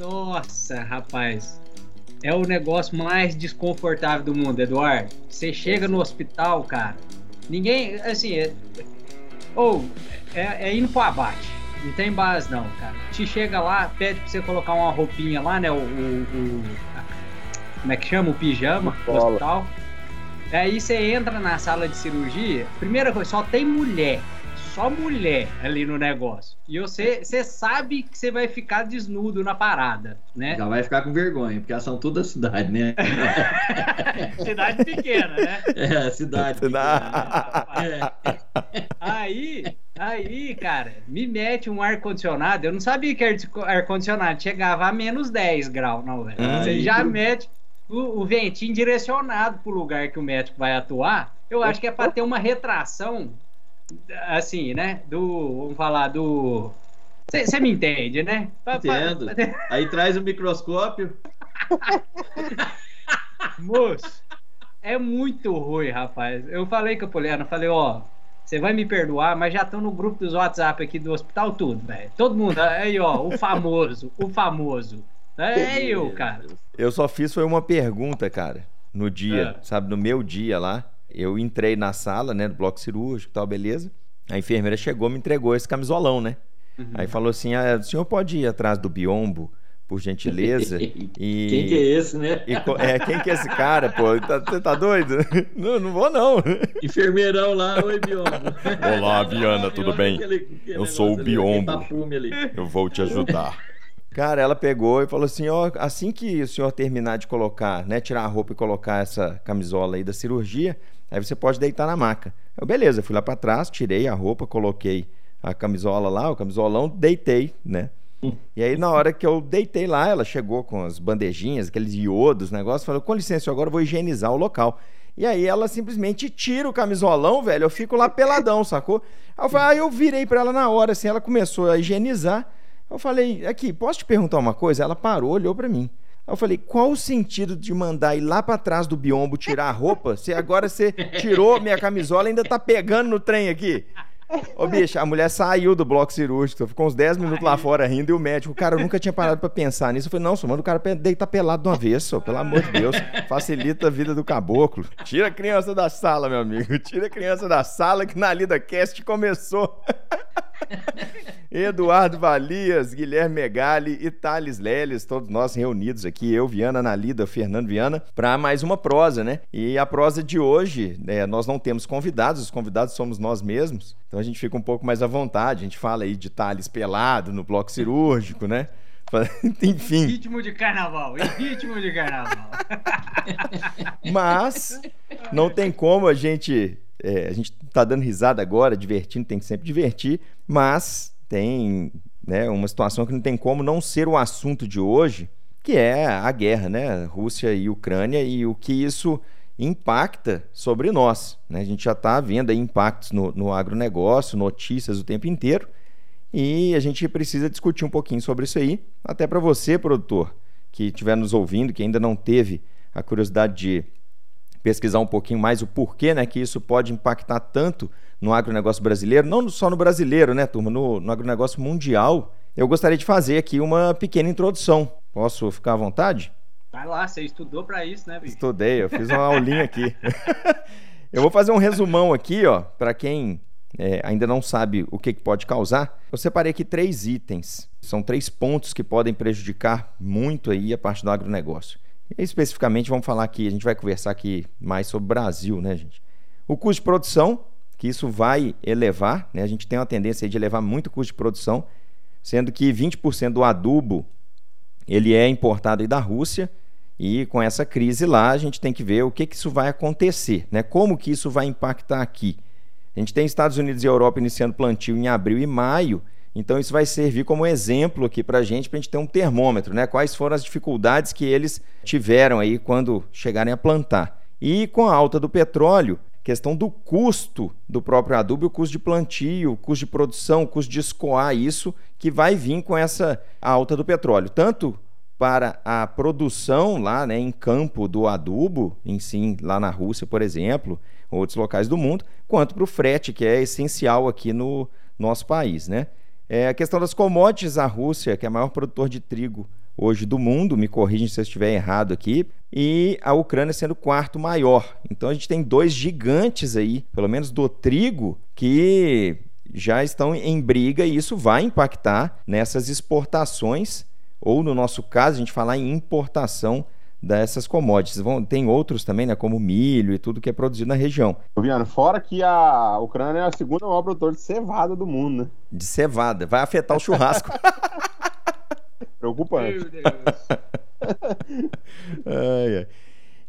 Nossa, rapaz. É o negócio mais desconfortável do mundo, Eduardo. Você chega no hospital, cara. Ninguém, assim, é, ou é, é indo pro abate. Não tem base, não, cara. Te chega lá, pede pra você colocar uma roupinha lá, né? O. o, o como é que chama? O pijama no hospital. Aí você entra na sala de cirurgia, primeira coisa, só tem mulher só mulher ali no negócio. E você, você sabe que você vai ficar desnudo na parada, né? Já vai ficar com vergonha, porque elas são toda cidade, né? cidade pequena, né? É, cidade. Pequena, é. Aí, aí, cara, me mete um ar-condicionado. Eu não sabia que ar-condicionado chegava a menos 10 graus, não, velho. Você já mete o, o ventinho direcionado pro lugar que o médico vai atuar. Eu acho que é para ter uma retração assim, né? Do. Vamos falar do. Você me entende, né? Entendo. Aí traz o microscópio. Moço, é muito ruim, rapaz. Eu falei com a Poliana, falei, ó, você vai me perdoar, mas já estão no grupo dos WhatsApp aqui do hospital tudo, velho. Todo mundo, aí, ó, o famoso, o famoso. É eu, cara. Eu só fiz foi uma pergunta, cara, no dia, é. sabe, no meu dia lá. Eu entrei na sala, né, do bloco cirúrgico e tal, beleza. A enfermeira chegou, me entregou esse camisolão, né? Uhum. Aí falou assim: ah, o senhor pode ir atrás do biombo, por gentileza? E... Quem que é esse, né? E, é, quem que é esse cara, pô? Você tá, tá, doido? Não, não vou, não. Enfermeirão lá, oi, biombo. Olá, Viana, tudo bem? Aquele, eu sou o biombo. Eu vou te ajudar. Cara, ela pegou e falou assim: ó, assim que o senhor terminar de colocar, né, tirar a roupa e colocar essa camisola aí da cirurgia, Aí você pode deitar na maca. Eu, beleza, fui lá para trás, tirei a roupa, coloquei a camisola lá, o camisolão, deitei, né? E aí, na hora que eu deitei lá, ela chegou com as bandejinhas, aqueles iodos, negócio, falou: com licença, agora eu vou higienizar o local. E aí ela simplesmente tira o camisolão, velho. Eu fico lá peladão, sacou? Aí eu, falei, aí eu virei pra ela na hora, assim, ela começou a higienizar. Eu falei, aqui, posso te perguntar uma coisa? Ela parou, olhou para mim. Aí eu falei, qual o sentido de mandar ir lá para trás do biombo tirar a roupa se agora você tirou minha camisola e ainda tá pegando no trem aqui? Ô, bicho, a mulher saiu do bloco cirúrgico, ficou uns 10 minutos lá fora rindo e o médico, cara, eu nunca tinha parado para pensar nisso. Eu falei, não, só manda o cara deitar pelado de uma vez, só, pelo amor de Deus. Facilita a vida do caboclo. Tira a criança da sala, meu amigo. Tira a criança da sala que na Lida Cast começou. Eduardo Valias, Guilherme Megali e Thales Leles, todos nós reunidos aqui, eu, Viana, Nalida, Fernando Viana, para mais uma prosa, né? E a prosa de hoje, né, nós não temos convidados, os convidados somos nós mesmos, então a gente fica um pouco mais à vontade, a gente fala aí de Thales pelado no bloco cirúrgico, né? Enfim. Ritmo de carnaval, ritmo de carnaval. Mas não tem como a gente. É, a gente tá dando risada agora, divertindo, tem que sempre divertir, mas tem né, uma situação que não tem como não ser o assunto de hoje, que é a guerra, né? Rússia e Ucrânia e o que isso impacta sobre nós. Né? A gente já está vendo impactos no, no agronegócio, notícias o tempo inteiro, e a gente precisa discutir um pouquinho sobre isso aí, até para você, produtor, que estiver nos ouvindo, que ainda não teve a curiosidade de pesquisar um pouquinho mais o porquê né, que isso pode impactar tanto no agronegócio brasileiro, não só no brasileiro, né, turma, no, no agronegócio mundial, eu gostaria de fazer aqui uma pequena introdução. Posso ficar à vontade? Vai lá, você estudou para isso, né, bicho? Estudei, eu fiz uma aulinha aqui. eu vou fazer um resumão aqui, ó, para quem é, ainda não sabe o que, que pode causar. Eu separei aqui três itens. São três pontos que podem prejudicar muito aí a parte do agronegócio. E, especificamente, vamos falar aqui, a gente vai conversar aqui mais sobre o Brasil, né, gente? O custo de produção, que isso vai elevar, né? A gente tem uma tendência de elevar muito o custo de produção, sendo que 20% do adubo ele é importado da Rússia e com essa crise lá a gente tem que ver o que, que isso vai acontecer, né? Como que isso vai impactar aqui. A gente tem Estados Unidos e Europa iniciando plantio em abril e maio, então isso vai servir como exemplo aqui para a gente, para a gente ter um termômetro, né? Quais foram as dificuldades que eles tiveram aí quando chegarem a plantar. E com a alta do petróleo, questão do custo do próprio adubo, o custo de plantio, o custo de produção, o custo de escoar isso, que vai vir com essa alta do petróleo, tanto para a produção lá né, em campo do adubo, em si, lá na Rússia, por exemplo, outros locais do mundo, quanto para o frete, que é essencial aqui no nosso país. Né? É, a questão das commodities, a Rússia, que é o maior produtor de trigo hoje do mundo, me corrigem se eu estiver errado aqui, e a Ucrânia sendo o quarto maior. Então a gente tem dois gigantes aí, pelo menos do trigo, que já estão em briga e isso vai impactar nessas exportações, ou no nosso caso, a gente falar em importação dessas commodities. Vão, tem outros também, né, como milho e tudo que é produzido na região. Viano, fora que a Ucrânia é a segunda maior produtora de cevada do mundo, né? De cevada. Vai afetar o churrasco. Preocupante. Meu Deus. ai, ai.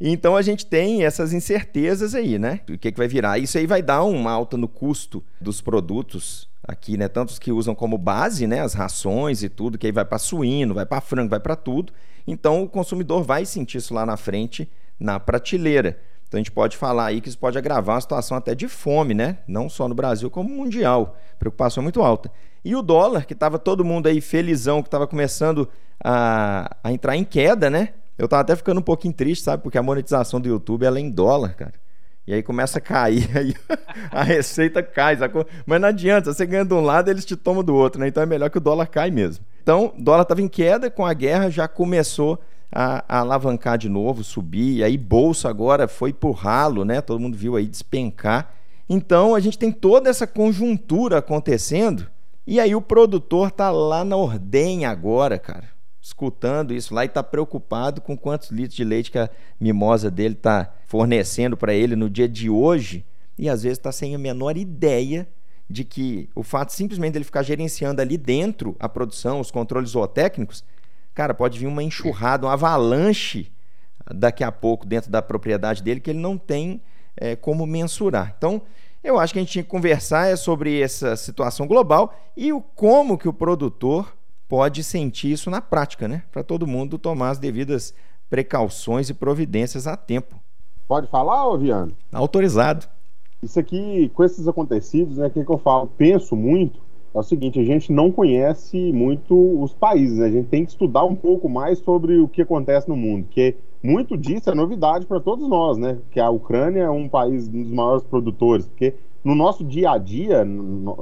Então a gente tem essas incertezas aí, né? O que, que vai virar? Isso aí vai dar uma alta no custo dos produtos aqui, né? Tantos que usam como base, né? As rações e tudo, que aí vai para suíno, vai para frango, vai para tudo. Então o consumidor vai sentir isso lá na frente, na prateleira. Então a gente pode falar aí que isso pode agravar uma situação até de fome, né? Não só no Brasil, como mundial. Preocupação muito alta. E o dólar, que estava todo mundo aí felizão, que estava começando a, a entrar em queda, né? Eu estava até ficando um pouquinho triste, sabe? Porque a monetização do YouTube ela é em dólar, cara. E aí começa a cair, aí a receita cai? Mas não adianta, você ganha de um lado, eles te tomam do outro, né? Então é melhor que o dólar cai mesmo. Então, dólar estava em queda, com a guerra já começou a, a, alavancar de novo, subir, e aí bolsa agora foi pro ralo, né? Todo mundo viu aí despencar. Então, a gente tem toda essa conjuntura acontecendo, e aí o produtor tá lá na ordenha agora, cara, escutando isso lá e tá preocupado com quantos litros de leite que a mimosa dele tá fornecendo para ele no dia de hoje, e às vezes está sem a menor ideia de que o fato simplesmente dele ficar gerenciando ali dentro a produção, os controles zootécnicos, cara, pode vir uma enxurrada, um avalanche daqui a pouco dentro da propriedade dele que ele não tem é, como mensurar. Então, eu acho que a gente tinha que conversar é sobre essa situação global e o como que o produtor pode sentir isso na prática, né? Para todo mundo tomar as devidas precauções e providências a tempo. Pode falar, Oviano? Autorizado. Isso aqui, com esses acontecidos, né, o que, que eu falo? Penso muito, é o seguinte, a gente não conhece muito os países, né? a gente tem que estudar um pouco mais sobre o que acontece no mundo, que muito disso é novidade para todos nós, né? Que a Ucrânia é um país um dos maiores produtores, porque no nosso dia a dia,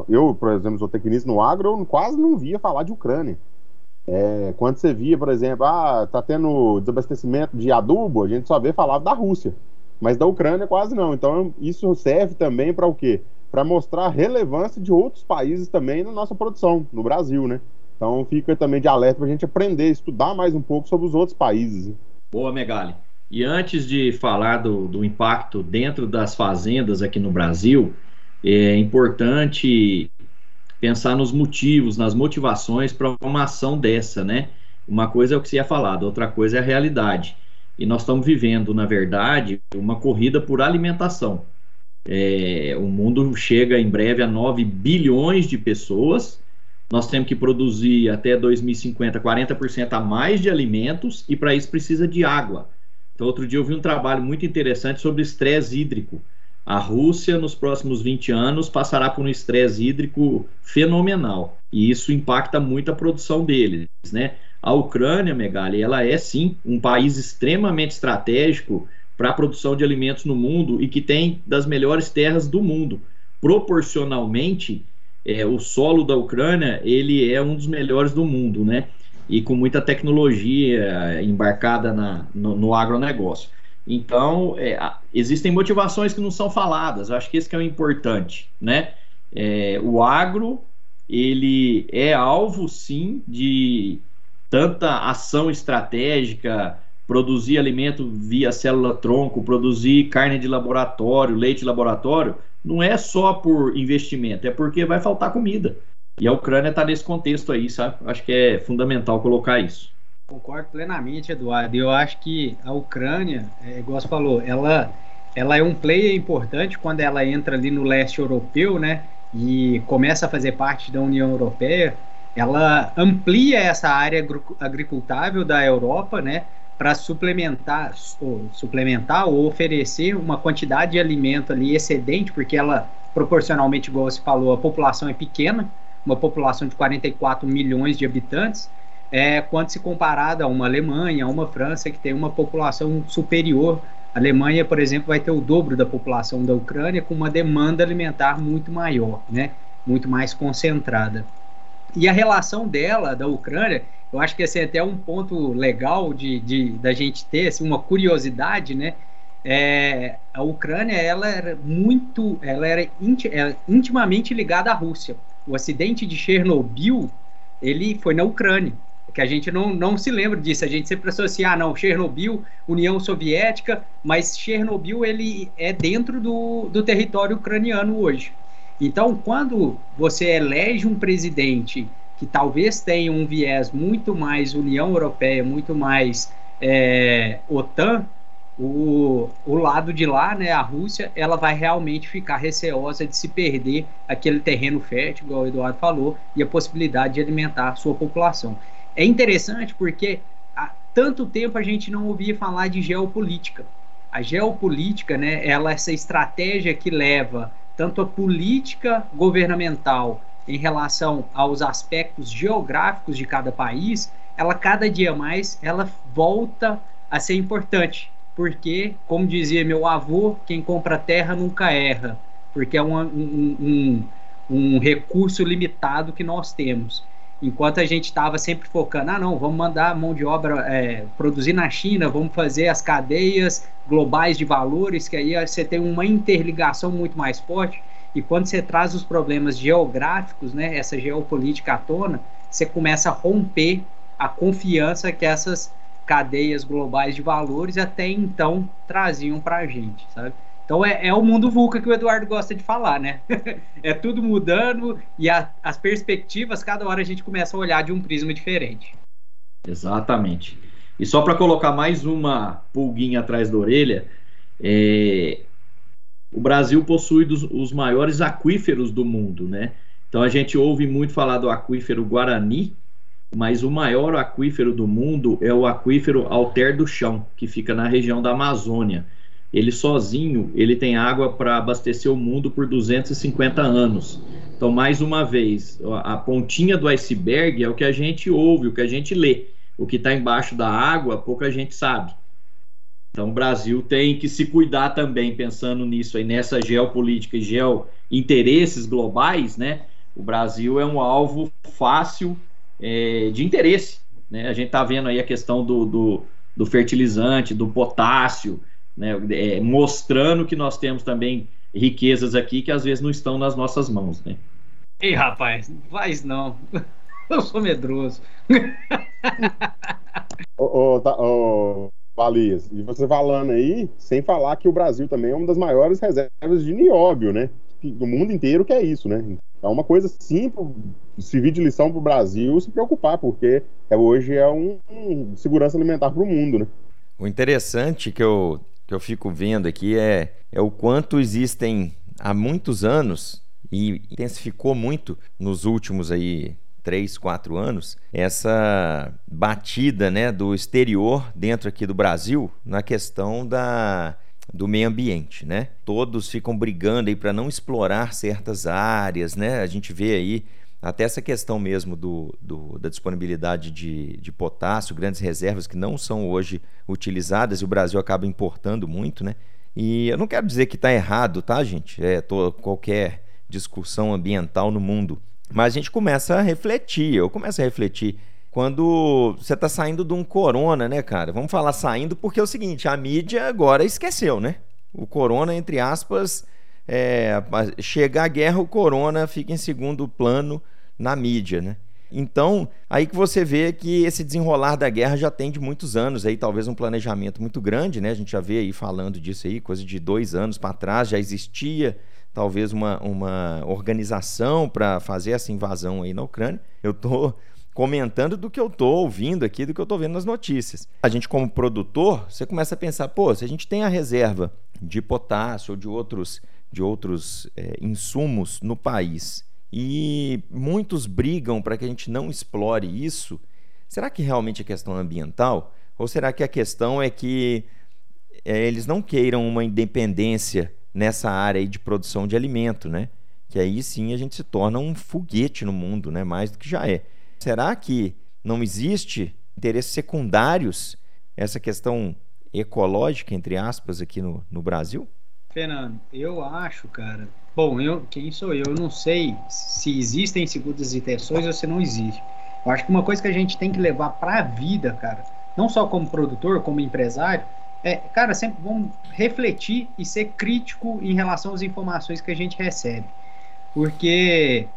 eu, por exemplo, sou tecnista no agro, eu quase não via falar de Ucrânia. É, quando você via, por exemplo, ah, tá tendo desabastecimento de adubo, a gente só vê falar da Rússia. Mas da Ucrânia quase não. Então isso serve também para o quê? Para mostrar a relevância de outros países também na nossa produção, no Brasil, né? Então fica também de alerta para a gente aprender, estudar mais um pouco sobre os outros países. Boa, Megali. E antes de falar do, do impacto dentro das fazendas aqui no Brasil, é importante pensar nos motivos, nas motivações para uma ação dessa, né? Uma coisa é o que se ia falado, outra coisa é a realidade. E nós estamos vivendo, na verdade, uma corrida por alimentação. É, o mundo chega em breve a 9 bilhões de pessoas. Nós temos que produzir até 2050 40% a mais de alimentos e para isso precisa de água. Então, outro dia eu vi um trabalho muito interessante sobre estresse hídrico. A Rússia, nos próximos 20 anos, passará por um estresse hídrico fenomenal. E isso impacta muito a produção deles, né? A Ucrânia, Megali, ela é sim um país extremamente estratégico para a produção de alimentos no mundo e que tem das melhores terras do mundo. Proporcionalmente, é, o solo da Ucrânia ele é um dos melhores do mundo, né? E com muita tecnologia embarcada na, no, no agronegócio. Então, é, existem motivações que não são faladas. Eu acho que esse que é o importante, né? É, o agro ele é alvo sim de tanta ação estratégica, produzir alimento via célula-tronco, produzir carne de laboratório, leite de laboratório, não é só por investimento, é porque vai faltar comida. E a Ucrânia está nesse contexto aí, sabe? Acho que é fundamental colocar isso. Concordo plenamente, Eduardo. Eu acho que a Ucrânia, é, igual você falou, ela, ela é um player importante quando ela entra ali no leste europeu, né? E começa a fazer parte da União Europeia ela amplia essa área agricultável da Europa, né, para suplementar, ou, suplementar ou oferecer uma quantidade de alimento ali excedente, porque ela proporcionalmente, igual você falou, a população é pequena, uma população de 44 milhões de habitantes, é, quando se comparada a uma Alemanha, a uma França, que tem uma população superior. A Alemanha, por exemplo, vai ter o dobro da população da Ucrânia, com uma demanda alimentar muito maior, né? muito mais concentrada. E a relação dela, da Ucrânia, eu acho que esse é até um ponto legal de, de da gente ter, assim, uma curiosidade, né? É, a Ucrânia ela era muito, ela era é, intimamente ligada à Rússia. O acidente de Chernobyl ele foi na Ucrânia, que a gente não, não se lembra disso. A gente sempre associa, ah, não, Chernobyl, União Soviética, mas Chernobyl ele é dentro do, do território ucraniano hoje. Então, quando você elege um presidente que talvez tenha um viés muito mais União Europeia, muito mais é, OTAN, o, o lado de lá, né, a Rússia, ela vai realmente ficar receosa de se perder aquele terreno fértil, igual o Eduardo falou, e a possibilidade de alimentar sua população. É interessante porque há tanto tempo a gente não ouvia falar de geopolítica. A geopolítica, né, ela é essa estratégia que leva tanto a política governamental em relação aos aspectos geográficos de cada país, ela cada dia mais ela volta a ser importante porque, como dizia meu avô, quem compra terra nunca erra, porque é um, um, um, um recurso limitado que nós temos. Enquanto a gente estava sempre focando, ah, não, vamos mandar mão de obra é, produzir na China, vamos fazer as cadeias globais de valores, que aí você tem uma interligação muito mais forte. E quando você traz os problemas geográficos, né, essa geopolítica à tona, você começa a romper a confiança que essas cadeias globais de valores até então traziam para a gente, sabe? Então é, é, o mundo VUCA que o Eduardo gosta de falar, né? é tudo mudando e a, as perspectivas, cada hora a gente começa a olhar de um prisma diferente. Exatamente. E só para colocar mais uma pulguinha atrás da orelha, é... o Brasil possui dos, os maiores aquíferos do mundo, né? Então a gente ouve muito falar do aquífero Guarani, mas o maior aquífero do mundo é o aquífero Alter do Chão, que fica na região da Amazônia. Ele sozinho, ele tem água para abastecer o mundo por 250 anos. Então, mais uma vez, a pontinha do iceberg é o que a gente ouve, o que a gente lê. O que está embaixo da água, pouca gente sabe. Então, o Brasil tem que se cuidar também, pensando nisso aí, nessa geopolítica e geointeresses globais, né? O Brasil é um alvo fácil é, de interesse. Né? A gente está vendo aí a questão do, do, do fertilizante, do potássio, né? É, mostrando que nós temos também riquezas aqui que às vezes não estão nas nossas mãos. Né? Ei, rapaz, faz não. Eu sou medroso. ô, ô, tá, ô, Valias, e você falando aí, sem falar que o Brasil também é uma das maiores reservas de nióbio, né? Do mundo inteiro que é isso, né? É uma coisa assim, servir de lição para o Brasil se preocupar, porque é, hoje é um, um segurança alimentar para o mundo, né? O interessante que eu, que eu fico vendo aqui é, é o quanto existem há muitos anos e intensificou muito nos últimos aí três, quatro anos essa batida né, do exterior dentro aqui do Brasil na questão da do meio ambiente, né? Todos ficam brigando aí para não explorar certas áreas, né? A gente vê aí até essa questão mesmo do, do, da disponibilidade de, de potássio, grandes reservas que não são hoje utilizadas e o Brasil acaba importando muito, né? E eu não quero dizer que está errado, tá, gente? É, tô, qualquer discussão ambiental no mundo. Mas a gente começa a refletir, eu começo a refletir quando você está saindo de um corona, né, cara? Vamos falar saindo porque é o seguinte, a mídia agora esqueceu, né? O corona, entre aspas, é, chega a guerra, o corona fica em segundo plano na mídia, né? Então, aí que você vê que esse desenrolar da guerra já tem de muitos anos, aí talvez um planejamento muito grande, né? A gente já vê aí falando disso aí, coisa de dois anos para trás, já existia talvez uma, uma organização para fazer essa invasão aí na Ucrânia. Eu tô comentando do que eu estou ouvindo aqui, do que eu estou vendo nas notícias. A gente, como produtor, você começa a pensar, pô, se a gente tem a reserva de potássio ou de outros, de outros é, insumos no país e muitos brigam para que a gente não explore isso, será que realmente é questão ambiental? Ou será que a questão é que é, eles não queiram uma independência nessa área de produção de alimento, né? Que aí sim a gente se torna um foguete no mundo, né? Mais do que já é. Será que não existe interesses secundários essa questão ecológica, entre aspas, aqui no, no Brasil? Fernando, eu acho, cara, Bom, eu, quem sou eu? Eu não sei se existem segundas intenções ou se não existe. Eu acho que uma coisa que a gente tem que levar para a vida, cara, não só como produtor, como empresário, é, cara, sempre vamos refletir e ser crítico em relação às informações que a gente recebe. Porque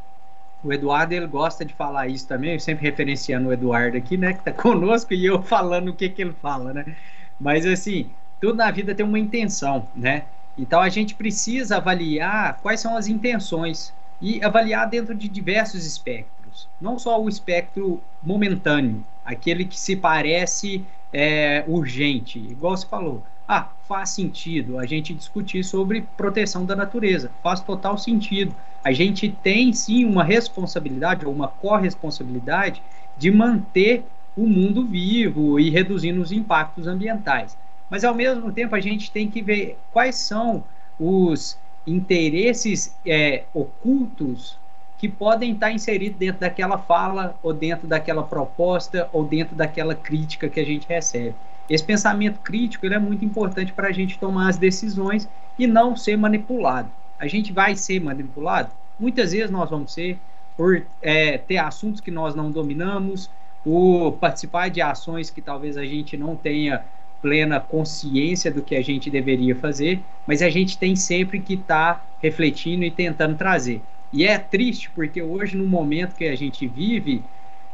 o Eduardo ele gosta de falar isso também, sempre referenciando o Eduardo aqui, né, que tá conosco e eu falando o que que ele fala, né? Mas assim, tudo na vida tem uma intenção, né? Então a gente precisa avaliar quais são as intenções e avaliar dentro de diversos espectros, não só o espectro momentâneo, aquele que se parece é, urgente, igual você falou. Ah, faz sentido a gente discutir sobre proteção da natureza, faz total sentido. A gente tem sim uma responsabilidade ou uma corresponsabilidade de manter o mundo vivo e reduzindo os impactos ambientais. Mas ao mesmo tempo a gente tem que ver quais são os interesses é, ocultos que podem estar inseridos dentro daquela fala, ou dentro daquela proposta, ou dentro daquela crítica que a gente recebe. Esse pensamento crítico ele é muito importante para a gente tomar as decisões e não ser manipulado. A gente vai ser manipulado? Muitas vezes nós vamos ser, por é, ter assuntos que nós não dominamos, por participar de ações que talvez a gente não tenha plena consciência do que a gente deveria fazer, mas a gente tem sempre que estar tá refletindo e tentando trazer. E é triste porque hoje, no momento que a gente vive,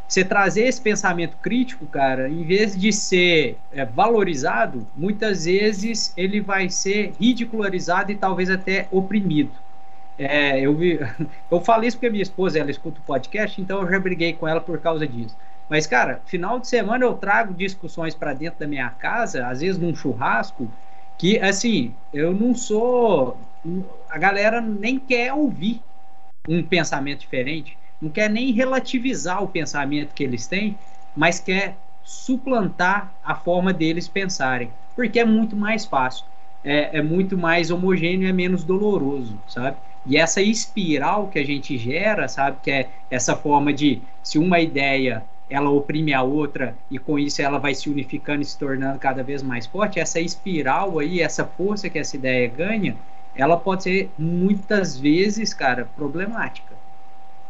você trazer esse pensamento crítico, cara, em vez de ser é, valorizado, muitas vezes ele vai ser ridicularizado e talvez até oprimido. É, eu, vi, eu falei isso porque minha esposa ela escuta o podcast, então eu já briguei com ela por causa disso. Mas, cara, final de semana eu trago discussões para dentro da minha casa, às vezes num churrasco, que, assim, eu não sou. A galera nem quer ouvir um pensamento diferente, não quer nem relativizar o pensamento que eles têm, mas quer suplantar a forma deles pensarem, porque é muito mais fácil, é, é muito mais homogêneo, é menos doloroso, sabe? E essa espiral que a gente gera, sabe, que é essa forma de se uma ideia ela oprime a outra e com isso ela vai se unificando e se tornando cada vez mais forte, essa espiral aí, essa força que essa ideia ganha, ela pode ser muitas vezes, cara, problemática.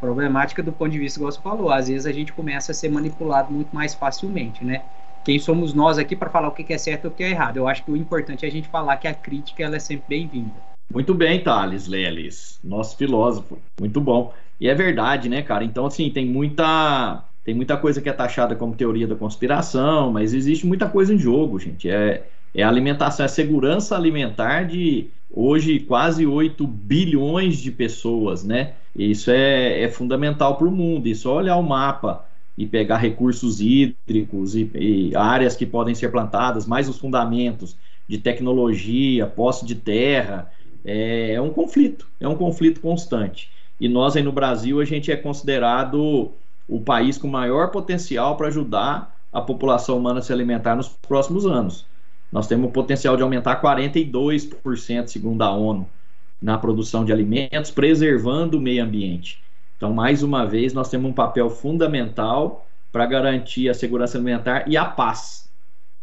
Problemática do ponto de vista, igual você falou, às vezes a gente começa a ser manipulado muito mais facilmente, né? Quem somos nós aqui para falar o que é certo e o que é errado? Eu acho que o importante é a gente falar que a crítica ela é sempre bem-vinda. Muito bem, Thales Leles, nosso filósofo. Muito bom. E é verdade, né, cara? Então, assim, tem muita tem muita coisa que é taxada como teoria da conspiração, mas existe muita coisa em jogo, gente. É, é alimentação, é segurança alimentar de hoje quase 8 bilhões de pessoas, né? Isso é, é fundamental para o mundo. E só olhar o mapa e pegar recursos hídricos e, e, áreas que podem ser plantadas, mais os fundamentos de tecnologia, posse de terra, é, é um conflito, é um conflito constante. E nós aí no Brasil, a gente é considerado o país com maior potencial para ajudar a população humana a se alimentar nos próximos anos. Nós temos o potencial de aumentar 42%, segundo a ONU, na produção de alimentos, preservando o meio ambiente. Então, mais uma vez, nós temos um papel fundamental para garantir a segurança alimentar e a paz.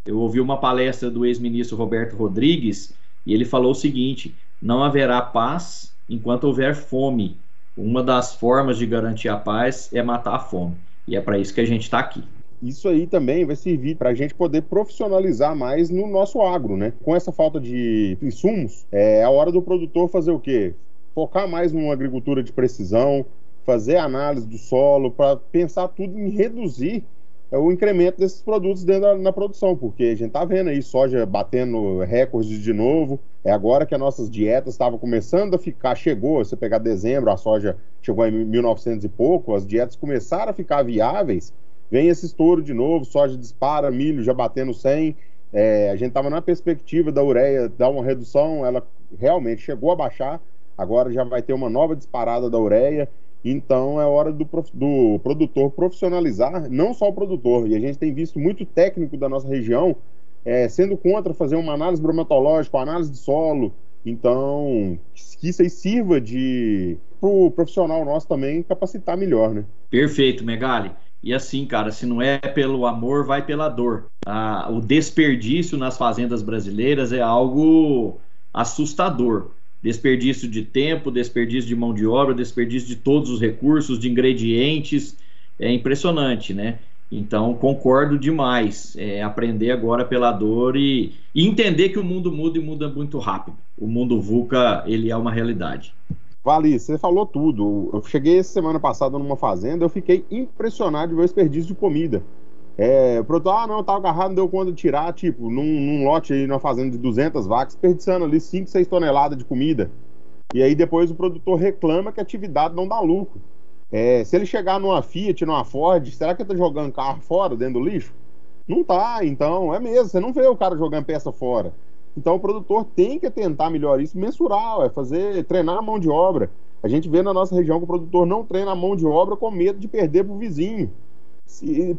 Eu ouvi uma palestra do ex-ministro Roberto Rodrigues e ele falou o seguinte: não haverá paz enquanto houver fome. Uma das formas de garantir a paz é matar a fome. E é para isso que a gente está aqui isso aí também vai servir para a gente poder profissionalizar mais no nosso agro, né? Com essa falta de insumos, é a hora do produtor fazer o quê? Focar mais numa agricultura de precisão, fazer análise do solo, para pensar tudo em reduzir o incremento desses produtos dentro da na produção, porque a gente está vendo aí soja batendo recordes de novo. É agora que as nossas dietas estavam começando a ficar, chegou, você pegar dezembro, a soja chegou em 1900 e pouco, as dietas começaram a ficar viáveis Vem esse estouro de novo, soja dispara, milho já batendo 100. É, a gente estava na perspectiva da ureia dar uma redução, ela realmente chegou a baixar, agora já vai ter uma nova disparada da ureia. Então é hora do, do produtor profissionalizar, não só o produtor, e a gente tem visto muito técnico da nossa região é, sendo contra fazer uma análise bromatológica, uma análise de solo. Então, que isso aí sirva de para o profissional nosso também capacitar melhor, né? Perfeito, Megali. E assim, cara, se não é pelo amor, vai pela dor. Ah, o desperdício nas fazendas brasileiras é algo assustador. Desperdício de tempo, desperdício de mão de obra, desperdício de todos os recursos, de ingredientes, é impressionante, né? Então, concordo demais. É, aprender agora pela dor e, e, entender que o mundo muda e muda muito rápido. O mundo VUCA, ele é uma realidade. Vali, você falou tudo. Eu cheguei semana passada numa fazenda, eu fiquei impressionado de ver o desperdício de comida. É, o produtor, ah, não, tava agarrado, não deu conta de tirar, tipo, num, num lote aí, numa fazenda de 200 vacas, desperdiçando ali 5, 6 toneladas de comida. E aí depois o produtor reclama que a atividade não dá lucro. É, se ele chegar numa Fiat, numa Ford, será que ele tá jogando carro fora, dentro do lixo? Não tá, então, é mesmo, você não vê o cara jogando peça fora. Então o produtor tem que tentar melhorar isso, mensurar, é fazer, treinar a mão de obra. A gente vê na nossa região que o produtor não treina a mão de obra com medo de perder para o vizinho.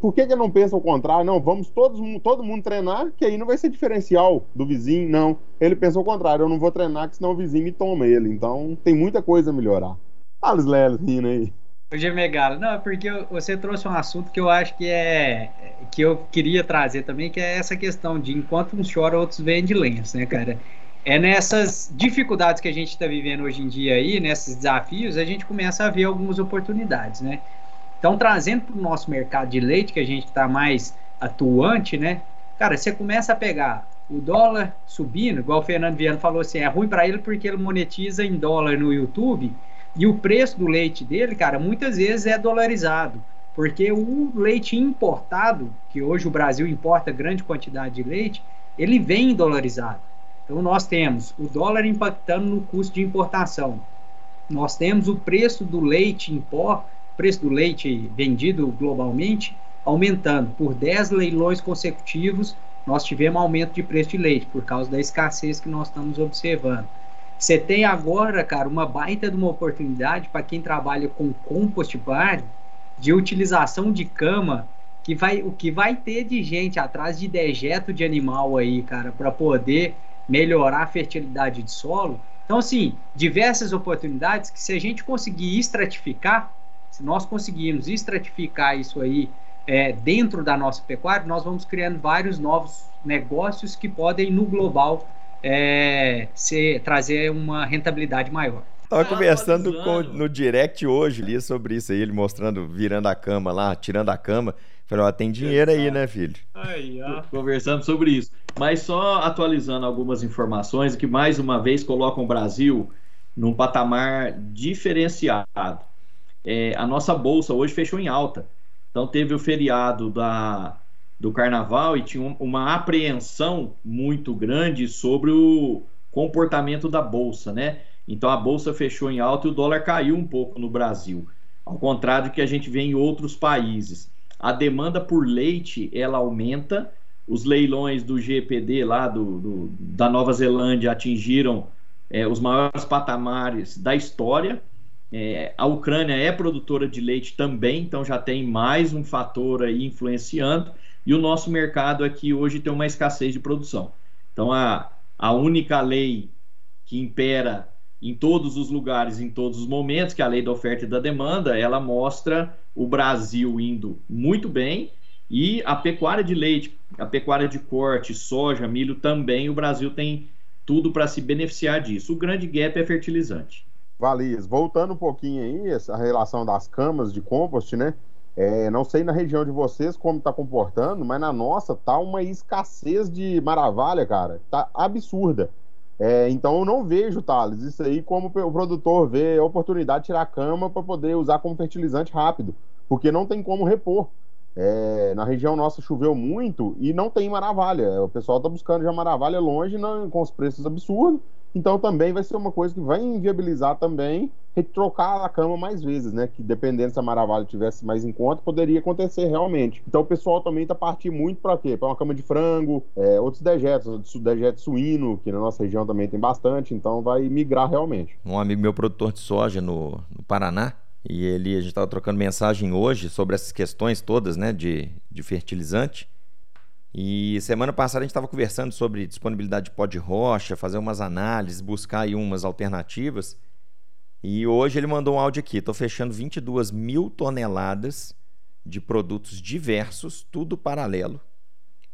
Por que, que não pensa o contrário? Não, vamos todos, todo mundo treinar, que aí não vai ser diferencial do vizinho, não. Ele pensa o contrário, eu não vou treinar, que senão o vizinho me toma ele. Então tem muita coisa a melhorar. Alice Leles rindo aí. Hoje Megalo, não, porque você trouxe um assunto que eu acho que é que eu queria trazer também, que é essa questão de enquanto uns choram, outros vêm de lenços, né, cara? É nessas dificuldades que a gente está vivendo hoje em dia aí, nesses desafios, a gente começa a ver algumas oportunidades, né? Então, trazendo para o nosso mercado de leite, que a gente está mais atuante, né? Cara, você começa a pegar o dólar subindo, igual o Fernando Viano falou assim, é ruim para ele porque ele monetiza em dólar no YouTube e o preço do leite dele, cara, muitas vezes é dolarizado, porque o leite importado, que hoje o Brasil importa grande quantidade de leite, ele vem dolarizado. Então nós temos o dólar impactando no custo de importação. Nós temos o preço do leite em pó, preço do leite vendido globalmente, aumentando. Por 10 leilões consecutivos, nós tivemos aumento de preço de leite, por causa da escassez que nós estamos observando. Você tem agora, cara, uma baita de uma oportunidade para quem trabalha com compost bar de utilização de cama que vai o que vai ter de gente atrás de dejeto de animal aí, cara, para poder melhorar a fertilidade de solo. Então, assim, diversas oportunidades que se a gente conseguir estratificar, se nós conseguirmos estratificar isso aí é, dentro da nossa pecuária, nós vamos criando vários novos negócios que podem, no global, é, ser, trazer uma rentabilidade maior. Tava conversando com, no direct hoje ali sobre isso aí, ele mostrando, virando a cama lá, tirando a cama. Falei, ó, tem dinheiro aí, né, filho? Aí, ó. Conversando sobre isso. Mas só atualizando algumas informações que mais uma vez colocam o Brasil num patamar diferenciado. É, a nossa bolsa hoje fechou em alta. Então teve o feriado da do carnaval e tinha uma apreensão muito grande sobre o comportamento da bolsa, né? Então a bolsa fechou em alta e o dólar caiu um pouco no Brasil, ao contrário do que a gente vê em outros países. A demanda por leite ela aumenta, os leilões do GPD lá do, do da Nova Zelândia atingiram é, os maiores patamares da história. É, a Ucrânia é produtora de leite também, então já tem mais um fator aí influenciando e o nosso mercado aqui hoje tem uma escassez de produção. Então, a, a única lei que impera em todos os lugares, em todos os momentos, que é a lei da oferta e da demanda, ela mostra o Brasil indo muito bem e a pecuária de leite, a pecuária de corte, soja, milho também, o Brasil tem tudo para se beneficiar disso. O grande gap é fertilizante. Valias, voltando um pouquinho aí, essa relação das camas de compost, né? É, não sei na região de vocês como está comportando, mas na nossa tá uma escassez de maravilha, cara. Tá absurda. É, então eu não vejo, Thales, isso aí como o produtor vê a oportunidade de tirar a cama para poder usar como fertilizante rápido, porque não tem como repor. É, na região nossa choveu muito e não tem maravilha. O pessoal está buscando já maravilha longe não, com os preços absurdos. Então também vai ser uma coisa que vai inviabilizar também trocar a cama mais vezes, né? Que dependendo se a Maravilha tivesse mais em conta, poderia acontecer realmente. Então o pessoal também está partindo muito para quê? Para uma cama de frango, é, outros dejetos, dejeto suíno, que na nossa região também tem bastante, então vai migrar realmente. Um amigo meu produtor de soja no, no Paraná, e ele, a gente estava trocando mensagem hoje sobre essas questões todas, né, de, de fertilizante. E semana passada a gente estava conversando sobre disponibilidade de pó de rocha, fazer umas análises, buscar aí umas alternativas. E hoje ele mandou um áudio aqui: estou fechando 22 mil toneladas de produtos diversos, tudo paralelo.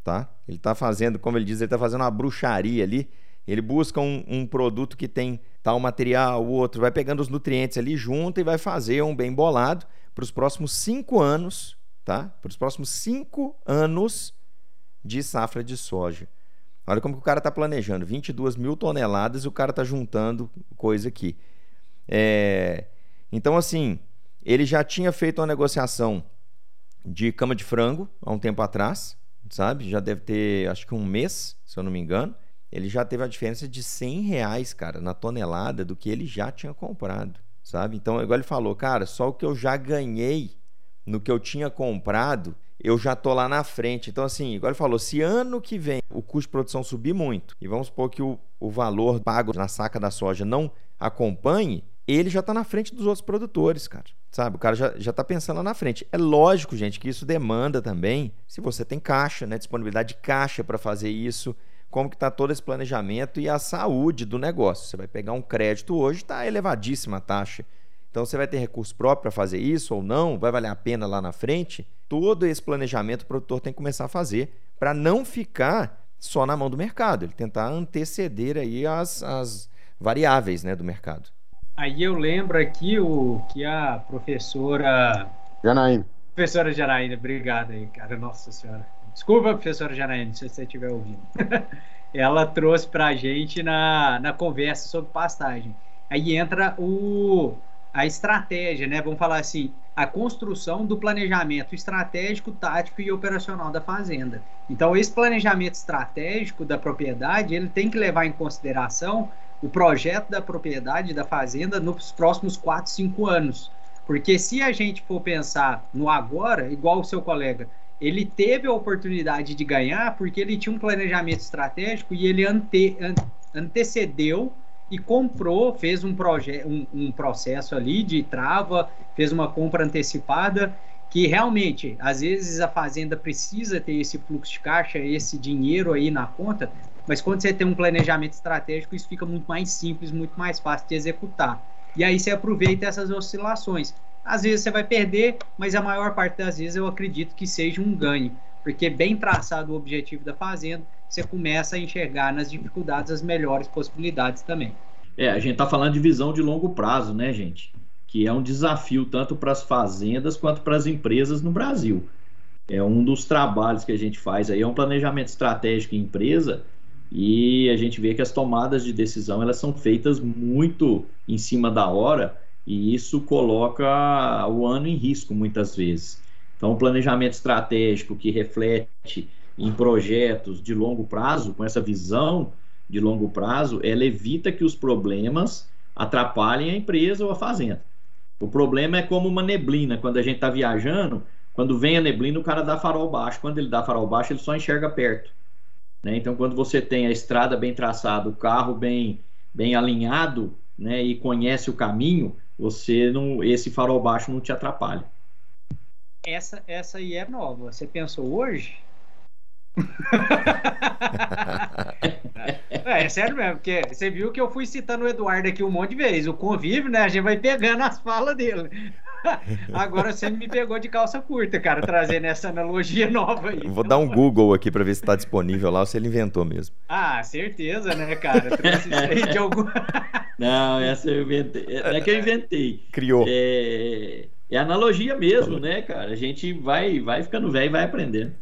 Tá? Ele está fazendo, como ele diz, ele está fazendo uma bruxaria ali Ele busca um, um produto que tem tal material, o outro, vai pegando os nutrientes ali junto e vai fazer um bem bolado para os próximos cinco anos, tá? Para os próximos cinco anos de safra de soja. Olha como que o cara está planejando, 22 mil toneladas e o cara está juntando coisa aqui. É... Então, assim, ele já tinha feito uma negociação de cama de frango há um tempo atrás, sabe? Já deve ter, acho que um mês, se eu não me engano. Ele já teve a diferença de 100 reais, cara, na tonelada do que ele já tinha comprado, sabe? Então, igual ele falou, cara, só o que eu já ganhei no que eu tinha comprado, eu já tô lá na frente. Então, assim, igual ele falou, se ano que vem o custo de produção subir muito, e vamos supor que o, o valor pago na saca da soja não acompanhe, ele já está na frente dos outros produtores, cara. Sabe? O cara já, já tá pensando lá na frente. É lógico, gente, que isso demanda também, se você tem caixa, né? Disponibilidade de caixa para fazer isso, como que está todo esse planejamento e a saúde do negócio. Você vai pegar um crédito hoje, está elevadíssima a taxa. Então você vai ter recurso próprio para fazer isso ou não? Vai valer a pena lá na frente? Todo esse planejamento o produtor tem que começar a fazer para não ficar só na mão do mercado, ele tentar anteceder aí as, as variáveis né, do mercado. Aí eu lembro aqui o que a professora. Janaína. Professora Janaína, obrigado aí, cara. Nossa Senhora. Desculpa, professora Janaína, se você estiver ouvindo. Ela trouxe para a gente na, na conversa sobre pastagem. Aí entra o, a estratégia, né? Vamos falar assim, a construção do planejamento estratégico, tático e operacional da fazenda. Então, esse planejamento estratégico da propriedade, ele tem que levar em consideração o projeto da propriedade da fazenda nos próximos 4, 5 anos. Porque se a gente for pensar no agora, igual o seu colega, ele teve a oportunidade de ganhar porque ele tinha um planejamento estratégico e ele ante, antecedeu e comprou, fez um, um, um processo ali de trava, fez uma compra antecipada que realmente, às vezes a fazenda precisa ter esse fluxo de caixa, esse dinheiro aí na conta, mas quando você tem um planejamento estratégico, isso fica muito mais simples, muito mais fácil de executar. E aí você aproveita essas oscilações. Às vezes você vai perder, mas a maior parte das vezes eu acredito que seja um ganho, porque bem traçado o objetivo da fazenda, você começa a enxergar nas dificuldades as melhores possibilidades também. É, a gente está falando de visão de longo prazo, né, gente? Que é um desafio tanto para as fazendas quanto para as empresas no Brasil. É um dos trabalhos que a gente faz aí, é um planejamento estratégico em empresa e a gente vê que as tomadas de decisão elas são feitas muito em cima da hora e isso coloca o ano em risco muitas vezes. Então, o planejamento estratégico que reflete em projetos de longo prazo, com essa visão de longo prazo, ela evita que os problemas atrapalhem a empresa ou a fazenda. O problema é como uma neblina, quando a gente está viajando, quando vem a neblina, o cara dá farol baixo. Quando ele dá farol baixo, ele só enxerga perto. Né? Então, quando você tem a estrada bem traçada, o carro bem, bem alinhado né, e conhece o caminho, você não, esse farol baixo não te atrapalha. Essa, essa aí é nova. Você pensou hoje? é, é, sério mesmo, porque você viu que eu fui citando o Eduardo aqui um monte de vezes. O convívio, né? A gente vai pegando as falas dele. Agora você me pegou de calça curta, cara, trazendo essa analogia nova aí. Vou dar um Google aqui para ver se está disponível lá ou se ele inventou mesmo. Ah, certeza, né, cara? de algum... Não, essa eu inventei. Não é que eu inventei. Criou. É, é analogia mesmo, né, cara? A gente vai, vai ficando velho e vai aprendendo.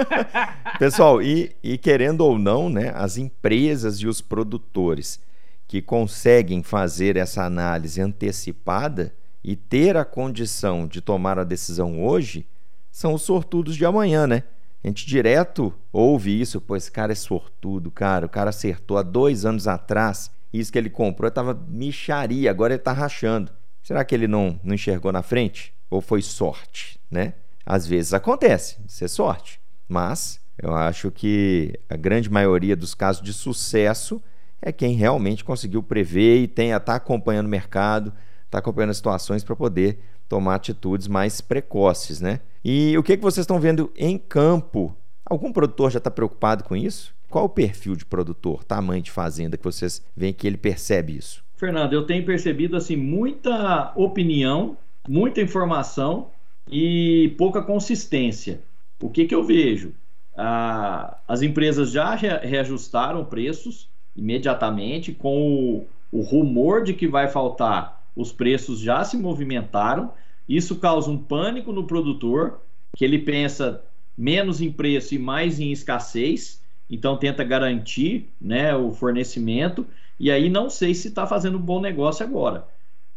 Pessoal, e, e querendo ou não, né, as empresas e os produtores que conseguem fazer essa análise antecipada e ter a condição de tomar a decisão hoje são os sortudos de amanhã, né? A gente direto ouve isso, pô, esse cara é sortudo, cara. O cara acertou há dois anos atrás. Isso que ele comprou estava micharia, agora ele está rachando. Será que ele não, não enxergou na frente? Ou foi sorte, né? Às vezes acontece, isso é sorte. Mas eu acho que a grande maioria dos casos de sucesso é quem realmente conseguiu prever e está acompanhando o mercado, está acompanhando as situações para poder tomar atitudes mais precoces, né? E o que, que vocês estão vendo em campo? Algum produtor já está preocupado com isso? Qual o perfil de produtor, tamanho de fazenda que vocês veem que ele percebe isso? Fernando, eu tenho percebido assim muita opinião, muita informação e pouca consistência. O que, que eu vejo? Ah, as empresas já reajustaram preços, imediatamente com o, o rumor de que vai faltar, os preços já se movimentaram. Isso causa um pânico no produtor, que ele pensa menos em preço e mais em escassez, então tenta garantir né, o fornecimento, e aí não sei se está fazendo um bom negócio agora.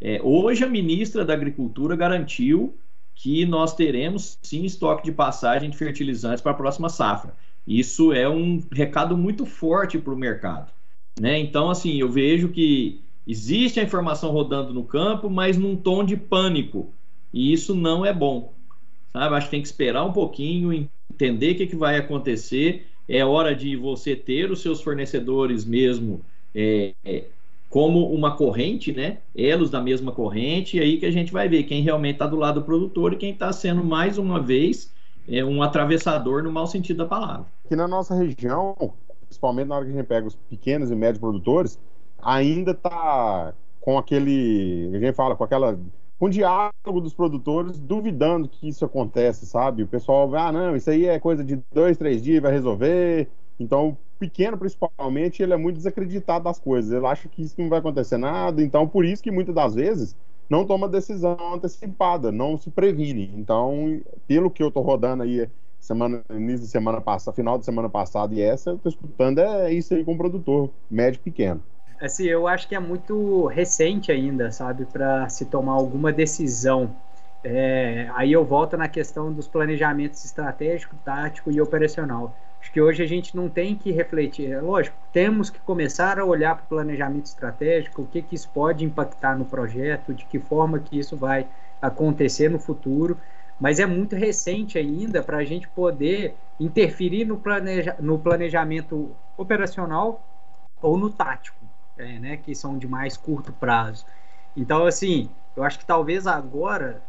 É, hoje a ministra da Agricultura garantiu que nós teremos sim estoque de passagem de fertilizantes para a próxima safra. Isso é um recado muito forte para o mercado. Né? Então, assim, eu vejo que existe a informação rodando no campo, mas num tom de pânico. E isso não é bom. Sabe? Acho que tem que esperar um pouquinho, entender o que, que vai acontecer. É hora de você ter os seus fornecedores mesmo é, é, como uma corrente, né? Elos da mesma corrente, e aí que a gente vai ver quem realmente está do lado do produtor e quem está sendo mais uma vez é, um atravessador no mau sentido da palavra. Aqui na nossa região, principalmente na hora que a gente pega os pequenos e médios produtores, ainda está com aquele, a gente fala, com aquela com diálogo dos produtores duvidando que isso acontece, sabe? O pessoal vai, ah, não, isso aí é coisa de dois, três dias, vai resolver. Então, pequeno, principalmente, ele é muito desacreditado das coisas. Ele acha que isso não vai acontecer nada. Então, por isso que muitas das vezes não toma decisão antecipada, não se previne. Então, pelo que eu estou rodando aí semana, início de semana passada, final de semana passada e essa, eu estou escutando é isso aí com o produtor médio pequeno. Assim, eu acho que é muito recente ainda, sabe, para se tomar alguma decisão. É, aí eu volto na questão dos planejamentos estratégico, tático e operacional. Acho que hoje a gente não tem que refletir. É lógico, temos que começar a olhar para o planejamento estratégico, o que, que isso pode impactar no projeto, de que forma que isso vai acontecer no futuro, mas é muito recente ainda para a gente poder interferir no, planeja no planejamento operacional ou no tático, é, né, que são de mais curto prazo. Então, assim, eu acho que talvez agora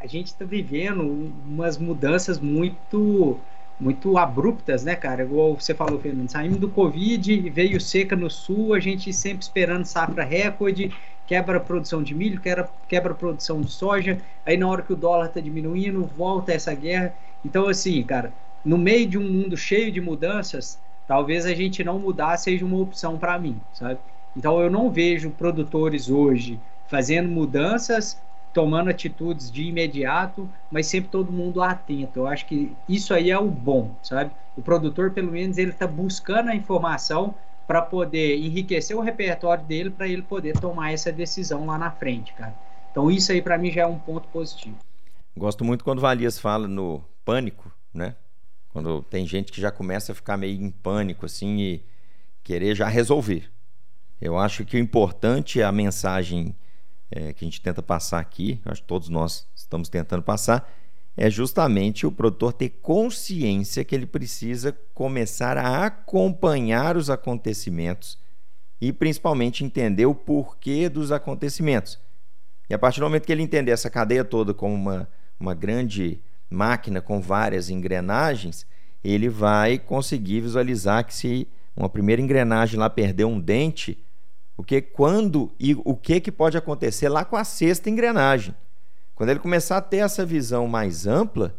a gente está vivendo umas mudanças muito muito abruptas, né, cara? Igual você falou, Fernando, saímos do Covid, veio seca no sul, a gente sempre esperando safra recorde, quebra a produção de milho, quebra, quebra a produção de soja, aí na hora que o dólar está diminuindo, volta essa guerra. Então, assim, cara, no meio de um mundo cheio de mudanças, talvez a gente não mudar seja uma opção para mim, sabe? Então, eu não vejo produtores hoje fazendo mudanças tomando atitudes de imediato, mas sempre todo mundo atento. Eu acho que isso aí é o bom, sabe? O produtor, pelo menos, ele está buscando a informação para poder enriquecer o repertório dele, para ele poder tomar essa decisão lá na frente, cara. Então isso aí para mim já é um ponto positivo. Gosto muito quando o Valias fala no pânico, né? Quando tem gente que já começa a ficar meio em pânico assim e querer já resolver. Eu acho que o importante é a mensagem é, que a gente tenta passar aqui, acho que todos nós estamos tentando passar, é justamente o produtor ter consciência que ele precisa começar a acompanhar os acontecimentos e principalmente entender o porquê dos acontecimentos. E a partir do momento que ele entender essa cadeia toda como uma, uma grande máquina com várias engrenagens, ele vai conseguir visualizar que se uma primeira engrenagem lá perder um dente, o que, quando e o que, que pode acontecer lá com a sexta engrenagem. Quando ele começar a ter essa visão mais ampla,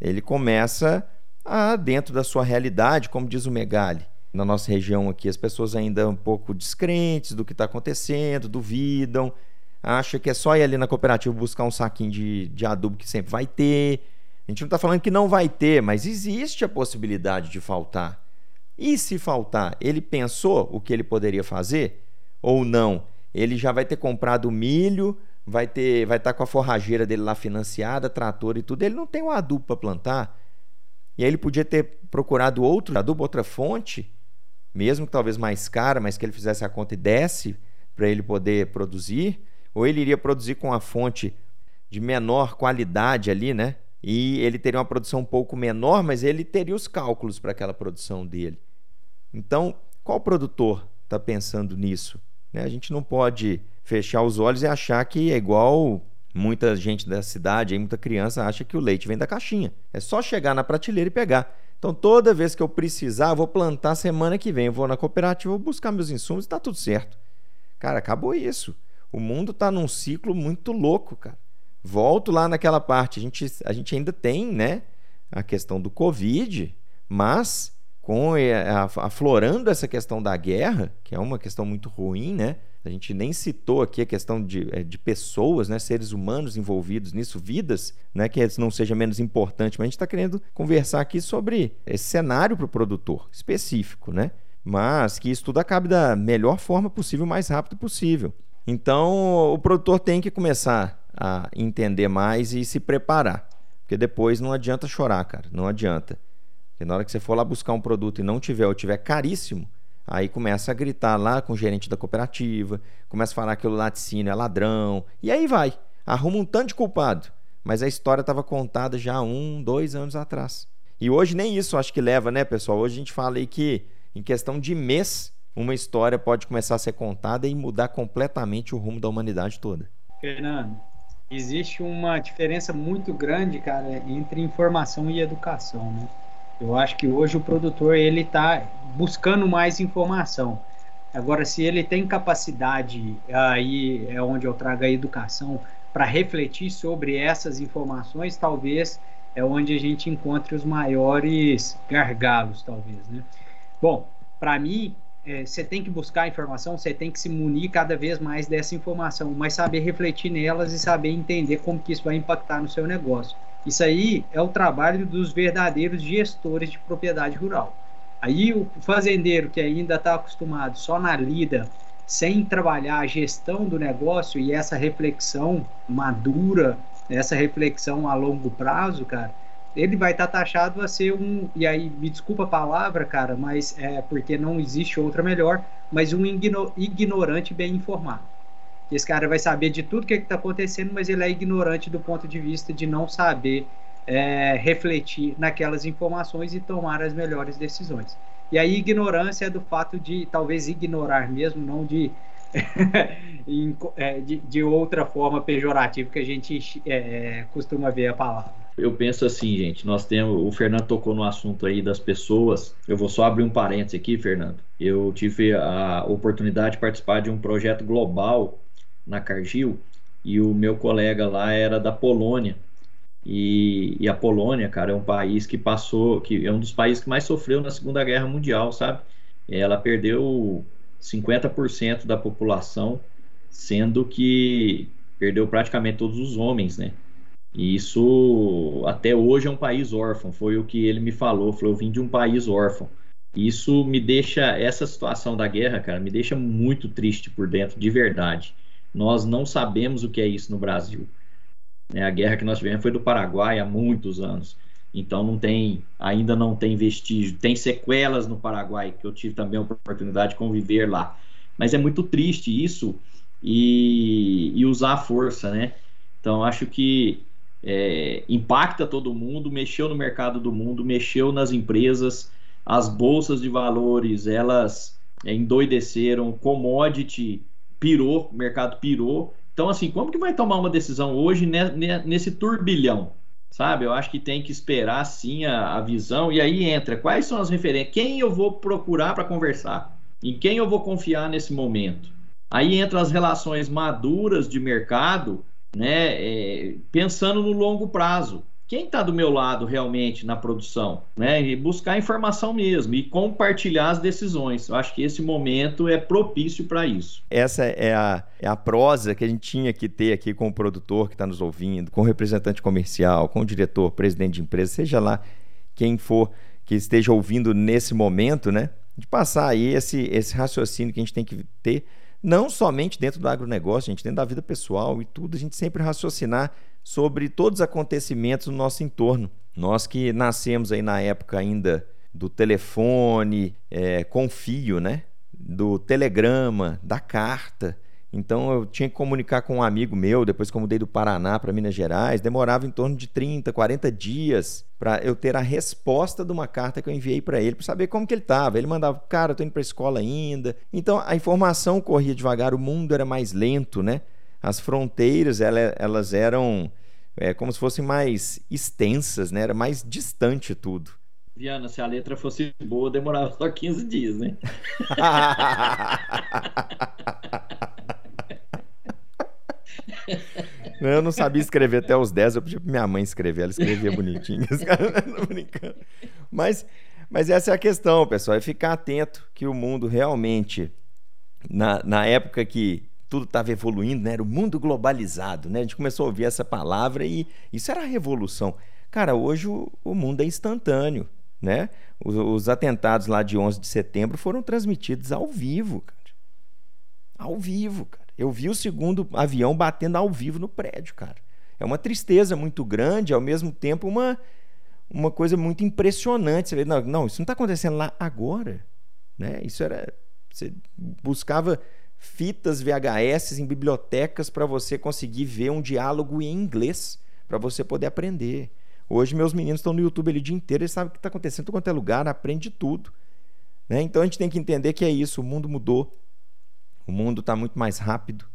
ele começa a, dentro da sua realidade, como diz o Megali. Na nossa região aqui, as pessoas ainda um pouco descrentes do que está acontecendo, duvidam, acham que é só ir ali na cooperativa buscar um saquinho de, de adubo que sempre vai ter. A gente não está falando que não vai ter, mas existe a possibilidade de faltar. E se faltar, ele pensou o que ele poderia fazer? Ou não, ele já vai ter comprado milho, vai ter, vai estar tá com a forrageira dele lá financiada, trator e tudo. Ele não tem um adubo para plantar. E aí ele podia ter procurado outro adubo, outra fonte, mesmo que talvez mais cara, mas que ele fizesse a conta e desse para ele poder produzir, ou ele iria produzir com a fonte de menor qualidade ali, né? E ele teria uma produção um pouco menor, mas ele teria os cálculos para aquela produção dele. Então, qual produtor está pensando nisso? Né? A gente não pode fechar os olhos e achar que é igual muita gente da cidade, muita criança acha que o leite vem da caixinha. É só chegar na prateleira e pegar. Então, toda vez que eu precisar, eu vou plantar semana que vem. Eu vou na cooperativa, vou buscar meus insumos e está tudo certo. Cara, acabou isso. O mundo está num ciclo muito louco, cara. Volto lá naquela parte. A gente, a gente ainda tem, né, a questão do Covid, mas com aflorando essa questão da guerra, que é uma questão muito ruim, né? A gente nem citou aqui a questão de, é, de pessoas, né, seres humanos envolvidos nisso, vidas, né, que não seja menos importante, mas a gente está querendo conversar aqui sobre esse cenário para o produtor específico, né? Mas que isso tudo acabe da melhor forma possível, mais rápido possível. Então, o produtor tem que começar a entender mais e se preparar. Porque depois não adianta chorar, cara. Não adianta. Porque na hora que você for lá buscar um produto e não tiver ou tiver caríssimo, aí começa a gritar lá com o gerente da cooperativa, começa a falar que o laticínio é ladrão, e aí vai. Arruma um tanto de culpado. Mas a história estava contada já há um, dois anos atrás. E hoje nem isso acho que leva, né, pessoal? Hoje a gente fala aí que em questão de mês, uma história pode começar a ser contada e mudar completamente o rumo da humanidade toda. Fernando, existe uma diferença muito grande, cara, entre informação e educação, né? Eu acho que hoje o produtor ele está buscando mais informação. Agora, se ele tem capacidade, aí é onde eu trago a educação para refletir sobre essas informações, talvez é onde a gente encontre os maiores gargalos, talvez, né? Bom, para mim, é, você tem que buscar informação, você tem que se munir cada vez mais dessa informação, mas saber refletir nelas e saber entender como que isso vai impactar no seu negócio. Isso aí é o trabalho dos verdadeiros gestores de propriedade rural. Aí o fazendeiro que ainda está acostumado só na lida, sem trabalhar a gestão do negócio e essa reflexão madura, essa reflexão a longo prazo, cara, ele vai estar tá taxado a ser um, e aí me desculpa a palavra, cara, mas é porque não existe outra melhor, mas um ignorante bem informado. Esse cara vai saber de tudo que está acontecendo, mas ele é ignorante do ponto de vista de não saber é, refletir naquelas informações e tomar as melhores decisões. E aí, ignorância é do fato de talvez ignorar mesmo, não de, é, de, de, outra forma pejorativa que a gente é, costuma ver a palavra. Eu penso assim, gente, nós temos, o Fernando tocou no assunto aí das pessoas. Eu vou só abrir um parênteses aqui, Fernando. Eu tive a oportunidade de participar de um projeto global na Cargill, e o meu colega lá era da Polônia. E, e, a Polônia, cara, é um país que passou, que é um dos países que mais sofreu na Segunda Guerra Mundial, sabe? Ela perdeu 50% da população, sendo que perdeu praticamente todos os homens, né? E isso até hoje é um país órfão, foi o que ele me falou, falou, eu vim de um país órfão. Isso me deixa, essa situação da guerra, cara, me deixa muito triste por dentro, de verdade. Nós não sabemos o que é isso no Brasil. É, a guerra que nós tivemos foi do Paraguai há muitos anos. Então não tem, ainda não tem vestígio. Tem sequelas no Paraguai que eu tive também a oportunidade de conviver lá. Mas é muito triste isso e, e usar a força, né? Então acho que é, impacta todo mundo, mexeu no mercado do mundo, mexeu nas empresas, as bolsas de valores elas é, endoideceram, commodity pirou, o mercado pirou. Então, assim, como que vai tomar uma decisão hoje nesse turbilhão? Sabe? Eu acho que tem que esperar, sim, a, a visão. E aí entra, quais são as referências? Quem eu vou procurar para conversar? Em quem eu vou confiar nesse momento? Aí entra as relações maduras de mercado, né? É, pensando no longo prazo quem está do meu lado realmente na produção, né? E buscar informação mesmo e compartilhar as decisões. Eu acho que esse momento é propício para isso. Essa é a, é a prosa que a gente tinha que ter aqui com o produtor que está nos ouvindo, com o representante comercial, com o diretor, presidente de empresa, seja lá quem for que esteja ouvindo nesse momento, né? De passar aí esse, esse raciocínio que a gente tem que ter, não somente dentro do agronegócio, a gente dentro da vida pessoal e tudo, a gente sempre raciocinar sobre todos os acontecimentos no nosso entorno. Nós que nascemos aí na época ainda do telefone, é, com fio, né? Do telegrama, da carta. Então eu tinha que comunicar com um amigo meu, depois que eu mudei do Paraná para Minas Gerais, demorava em torno de 30, 40 dias para eu ter a resposta de uma carta que eu enviei para ele, para saber como que ele estava. Ele mandava, cara, eu tô indo para escola ainda. Então a informação corria devagar, o mundo era mais lento, né? As fronteiras elas eram é, como se fossem mais extensas, né? Era mais distante tudo. Viana, se a letra fosse boa, demorava só 15 dias, né? eu não sabia escrever até os 10, eu pedi pra minha mãe escrever, ela escrevia bonitinho. Mas, Mas essa é a questão, pessoal, é ficar atento que o mundo realmente, na, na época que tudo estava evoluindo, né? era o mundo globalizado, né? A gente começou a ouvir essa palavra e isso era a revolução. Cara, hoje o, o mundo é instantâneo, né? Os, os, atentados lá de 11 de setembro foram transmitidos ao vivo, cara. Ao vivo, cara. Eu vi o segundo avião batendo ao vivo no prédio, cara. É uma tristeza muito grande, ao mesmo tempo uma, uma coisa muito impressionante. Você vê, não, não isso não está acontecendo lá agora. Né? Isso era. Você buscava fitas VHS em bibliotecas para você conseguir ver um diálogo em inglês, para você poder aprender. Hoje, meus meninos estão no YouTube ali o dia inteiro, eles sabem o que está acontecendo em qualquer lugar, aprende tudo. Né? Então a gente tem que entender que é isso, o mundo mudou. O mundo está muito mais rápido.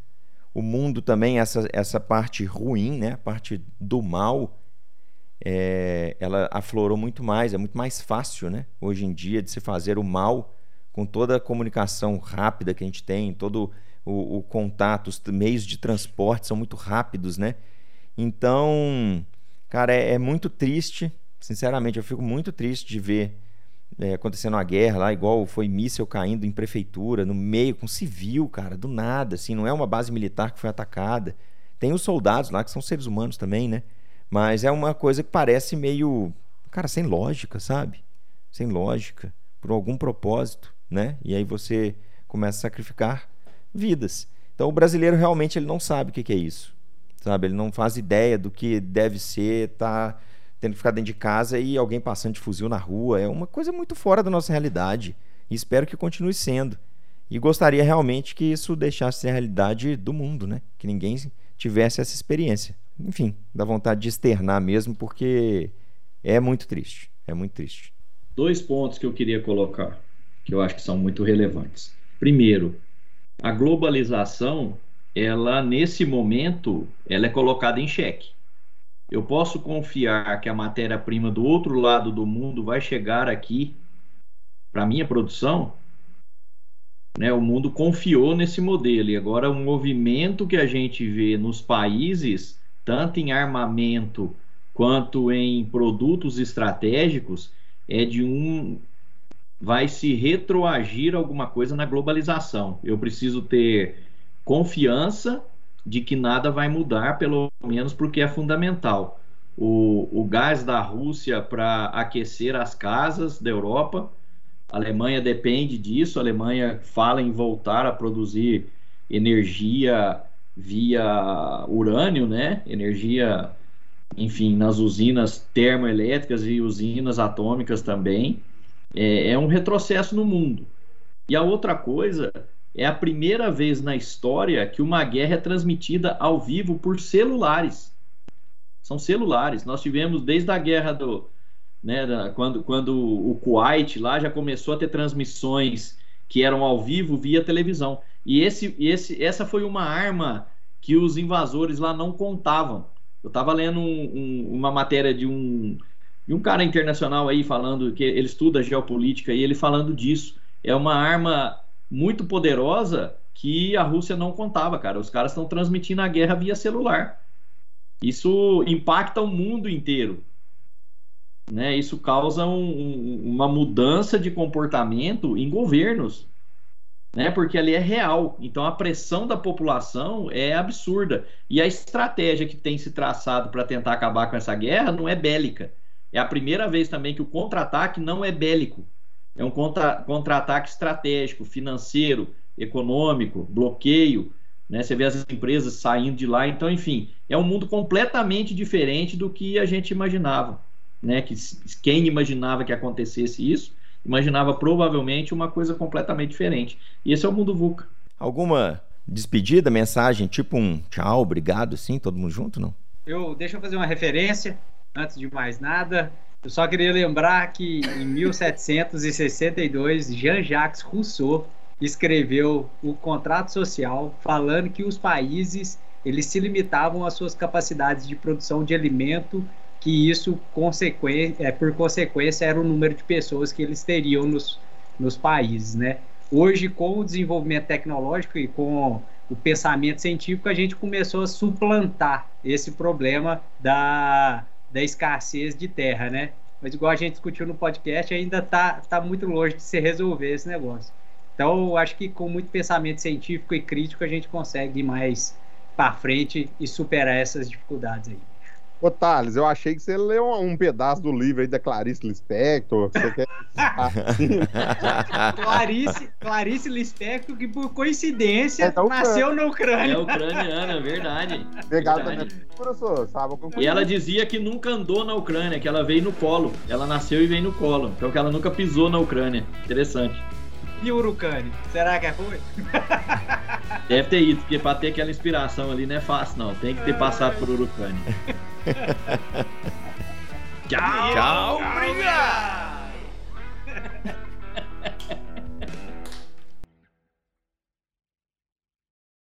O mundo também, essa, essa parte ruim, né? a parte do mal, é, ela aflorou muito mais, é muito mais fácil né? hoje em dia de se fazer o mal com toda a comunicação rápida que a gente tem, todo o, o contato, os meios de transporte são muito rápidos, né? Então, cara, é, é muito triste, sinceramente, eu fico muito triste de ver é, acontecendo uma guerra lá, igual foi míssel caindo em prefeitura, no meio, com civil, cara, do nada, assim, não é uma base militar que foi atacada. Tem os soldados lá que são seres humanos também, né? Mas é uma coisa que parece meio, cara, sem lógica, sabe? Sem lógica, por algum propósito, né? E aí você começa a sacrificar vidas. Então o brasileiro realmente ele não sabe o que é isso, sabe? Ele não faz ideia do que deve ser, tá tendo que ficar dentro de casa e alguém passando de fuzil na rua. É uma coisa muito fora da nossa realidade. E espero que continue sendo. E gostaria realmente que isso deixasse a realidade do mundo, né? Que ninguém tivesse essa experiência. Enfim, dá vontade de externar mesmo, porque é muito triste. É muito triste. Dois pontos que eu queria colocar, que eu acho que são muito relevantes. Primeiro, a globalização, ela nesse momento, ela é colocada em xeque eu posso confiar que a matéria-prima do outro lado do mundo vai chegar aqui para minha produção? Né, o mundo confiou nesse modelo e agora o movimento que a gente vê nos países, tanto em armamento quanto em produtos estratégicos, é de um vai se retroagir alguma coisa na globalização. Eu preciso ter confiança de que nada vai mudar, pelo menos porque é fundamental. O, o gás da Rússia para aquecer as casas da Europa, a Alemanha depende disso, a Alemanha fala em voltar a produzir energia via urânio, né? Energia, enfim, nas usinas termoelétricas e usinas atômicas também. É, é um retrocesso no mundo. E a outra coisa é a primeira vez na história que uma guerra é transmitida ao vivo por celulares. São celulares. Nós tivemos desde a guerra do. Né, da, quando, quando o Kuwait lá já começou a ter transmissões que eram ao vivo via televisão. E esse, esse, essa foi uma arma que os invasores lá não contavam. Eu estava lendo um, um, uma matéria de um, de um cara internacional aí falando que ele estuda geopolítica e ele falando disso. É uma arma muito poderosa que a Rússia não contava, cara. Os caras estão transmitindo a guerra via celular. Isso impacta o mundo inteiro. Né? Isso causa um, uma mudança de comportamento em governos. Né? Porque ali é real. Então a pressão da população é absurda. E a estratégia que tem se traçado para tentar acabar com essa guerra não é bélica. É a primeira vez também que o contra-ataque não é bélico. É um contra-ataque contra estratégico, financeiro, econômico, bloqueio. Né? Você vê as empresas saindo de lá. Então, enfim, é um mundo completamente diferente do que a gente imaginava. Né? Que quem imaginava que acontecesse isso, imaginava provavelmente uma coisa completamente diferente. E esse é o mundo VUCA. Alguma despedida, mensagem, tipo um tchau, obrigado, sim, todo mundo junto, não? Eu, deixa eu fazer uma referência, antes de mais nada. Eu só queria lembrar que em 1762, Jean-Jacques Rousseau escreveu o contrato social falando que os países eles se limitavam às suas capacidades de produção de alimento, que isso é, por consequência era o número de pessoas que eles teriam nos, nos países, né? Hoje, com o desenvolvimento tecnológico e com o pensamento científico, a gente começou a suplantar esse problema da, da escassez de terra, né? mas igual a gente discutiu no podcast, ainda tá, tá muito longe de se resolver esse negócio. Então, acho que com muito pensamento científico e crítico a gente consegue ir mais para frente e superar essas dificuldades aí. Ô, Thales, eu achei que você leu um pedaço do livro aí da Clarice Lispector. Você quer... Clarice, Clarice Lispector, que por coincidência é nasceu na Ucrânia. É ucraniana, é verdade. Professor, sabe? E ela dizia que nunca andou na Ucrânia, que ela veio no colo. Ela nasceu e veio no colo. Então que ela nunca pisou na Ucrânia. Interessante. E o Urucane? Será que foi? Deve ter ido, porque pra ter aquela inspiração ali não é fácil, não. Tem que ter passado por Urucane. Tchau. Tchau. Obrigado.